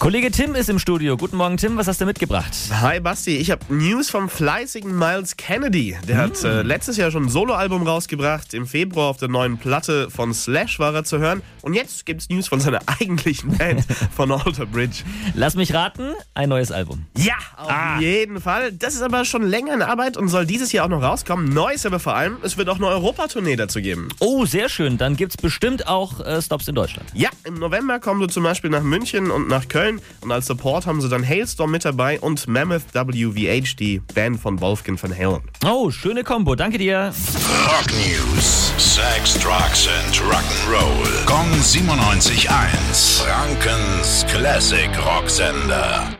Kollege Tim ist im Studio. Guten Morgen, Tim. Was hast du mitgebracht? Hi Basti, ich habe News vom fleißigen Miles Kennedy. Der hat äh, letztes Jahr schon ein Soloalbum rausgebracht. Im Februar auf der neuen Platte von Slash war er zu hören. Und jetzt gibt's News von seiner eigentlichen Band von Alter Bridge. Lass mich raten, ein neues Album. Ja, auf jeden Fall. Das ist aber schon länger in Arbeit und soll dieses Jahr auch noch rauskommen. Neu ist aber vor allem, es wird auch eine Europatournee dazu geben. Oh, sehr schön. Dann gibt's bestimmt auch äh, Stops in Deutschland. Ja, im November kommen sie zum Beispiel nach München und nach Köln. Und als Support haben sie dann Hailstorm mit dabei und Mammoth WVH, die Band von Wolfgang van Halen. Oh, schöne Kombo. Danke dir. Rock News. Sex, Drugs and Rock'n'Roll. Kong 97.1. Frankens Classic Rocksender.